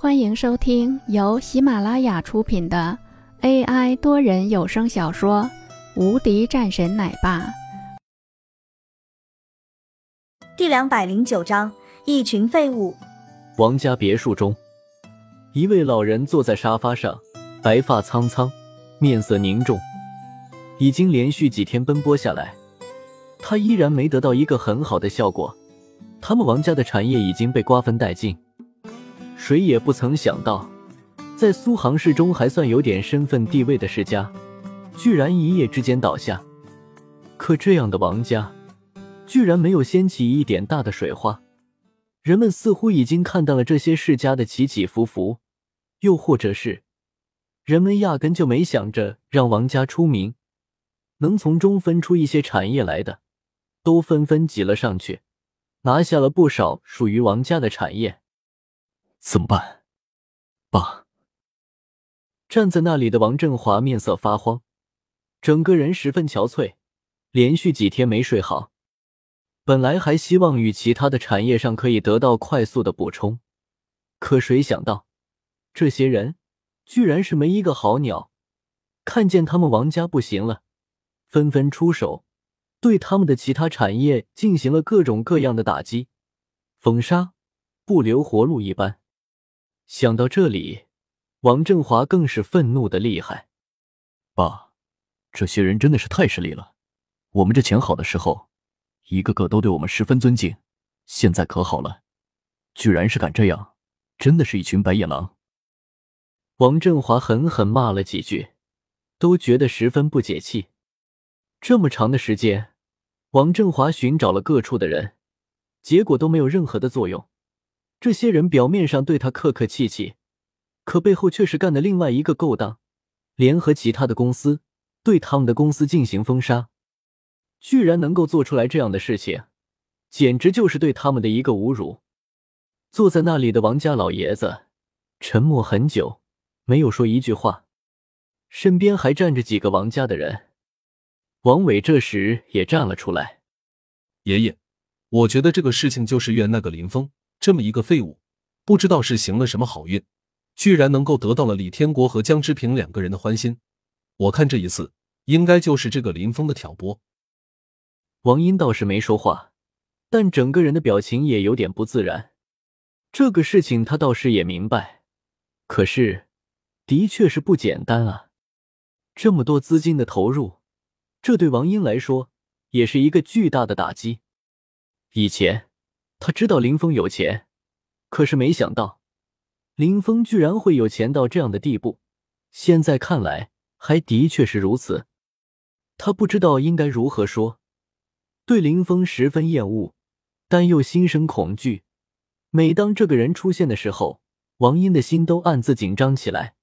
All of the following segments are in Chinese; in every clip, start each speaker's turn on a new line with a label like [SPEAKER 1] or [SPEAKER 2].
[SPEAKER 1] 欢迎收听由喜马拉雅出品的 AI 多人有声小说《无敌战神奶爸》
[SPEAKER 2] 第两百零九章：一群废物。
[SPEAKER 3] 王家别墅中，一位老人坐在沙发上，白发苍苍，面色凝重。已经连续几天奔波下来，他依然没得到一个很好的效果。他们王家的产业已经被瓜分殆尽。谁也不曾想到，在苏杭市中还算有点身份地位的世家，居然一夜之间倒下。可这样的王家，居然没有掀起一点大的水花。人们似乎已经看淡了这些世家的起起伏伏，又或者是，人们压根就没想着让王家出名，能从中分出一些产业来的，都纷纷挤了上去，拿下了不少属于王家的产业。
[SPEAKER 4] 怎么办，爸？
[SPEAKER 3] 站在那里的王振华面色发慌，整个人十分憔悴，连续几天没睡好。本来还希望与其他的产业上可以得到快速的补充，可谁想到，这些人居然是没一个好鸟。看见他们王家不行了，纷纷出手，对他们的其他产业进行了各种各样的打击、封杀，不留活路一般。想到这里，王振华更是愤怒的厉害。
[SPEAKER 4] 爸，这些人真的是太势利了。我们这钱好的时候，一个个都对我们十分尊敬，现在可好了，居然是敢这样，真的是一群白眼狼。
[SPEAKER 3] 王振华狠狠骂了几句，都觉得十分不解气。这么长的时间，王振华寻找了各处的人，结果都没有任何的作用。这些人表面上对他客客气气，可背后却是干的另外一个勾当，联合其他的公司对他们的公司进行封杀，居然能够做出来这样的事情，简直就是对他们的一个侮辱。坐在那里的王家老爷子沉默很久，没有说一句话，身边还站着几个王家的人。王伟这时也站了出来：“
[SPEAKER 5] 爷爷，我觉得这个事情就是怨那个林峰。”这么一个废物，不知道是行了什么好运，居然能够得到了李天国和江之平两个人的欢心。我看这一次应该就是这个林峰的挑拨。
[SPEAKER 3] 王英倒是没说话，但整个人的表情也有点不自然。这个事情他倒是也明白，可是的确是不简单啊！这么多资金的投入，这对王英来说也是一个巨大的打击。以前。他知道林峰有钱，可是没想到林峰居然会有钱到这样的地步。现在看来，还的确是如此。他不知道应该如何说，对林峰十分厌恶，但又心生恐惧。每当这个人出现的时候，王英的心都暗自紧张起来。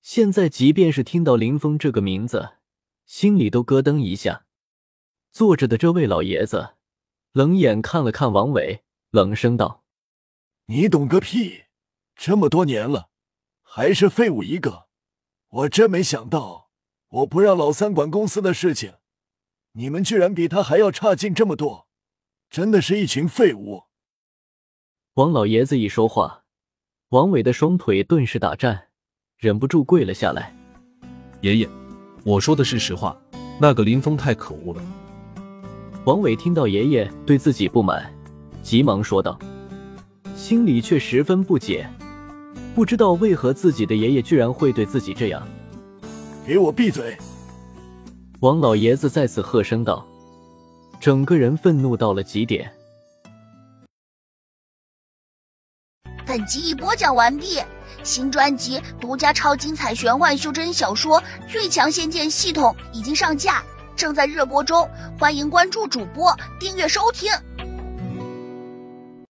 [SPEAKER 3] 现在，即便是听到林峰这个名字，心里都咯噔一下。坐着的这位老爷子。冷眼看了看王伟，冷声道：“
[SPEAKER 6] 你懂个屁！这么多年了，还是废物一个！我真没想到，我不让老三管公司的事情，你们居然比他还要差劲这么多，真的是一群废物！”
[SPEAKER 3] 王老爷子一说话，王伟的双腿顿时打颤，忍不住跪了下来：“
[SPEAKER 5] 爷爷，我说的是实话，那个林峰太可恶了。”
[SPEAKER 3] 王伟听到爷爷对自己不满，急忙说道，心里却十分不解，不知道为何自己的爷爷居然会对自己这样。
[SPEAKER 6] 给我闭嘴！
[SPEAKER 3] 王老爷子再次喝声道，整个人愤怒到了极点。
[SPEAKER 7] 本集已播讲完毕，新专辑独家超精彩玄幻修真小说《最强仙剑系统》已经上架。正在热播中，欢迎关注主播，订阅收听。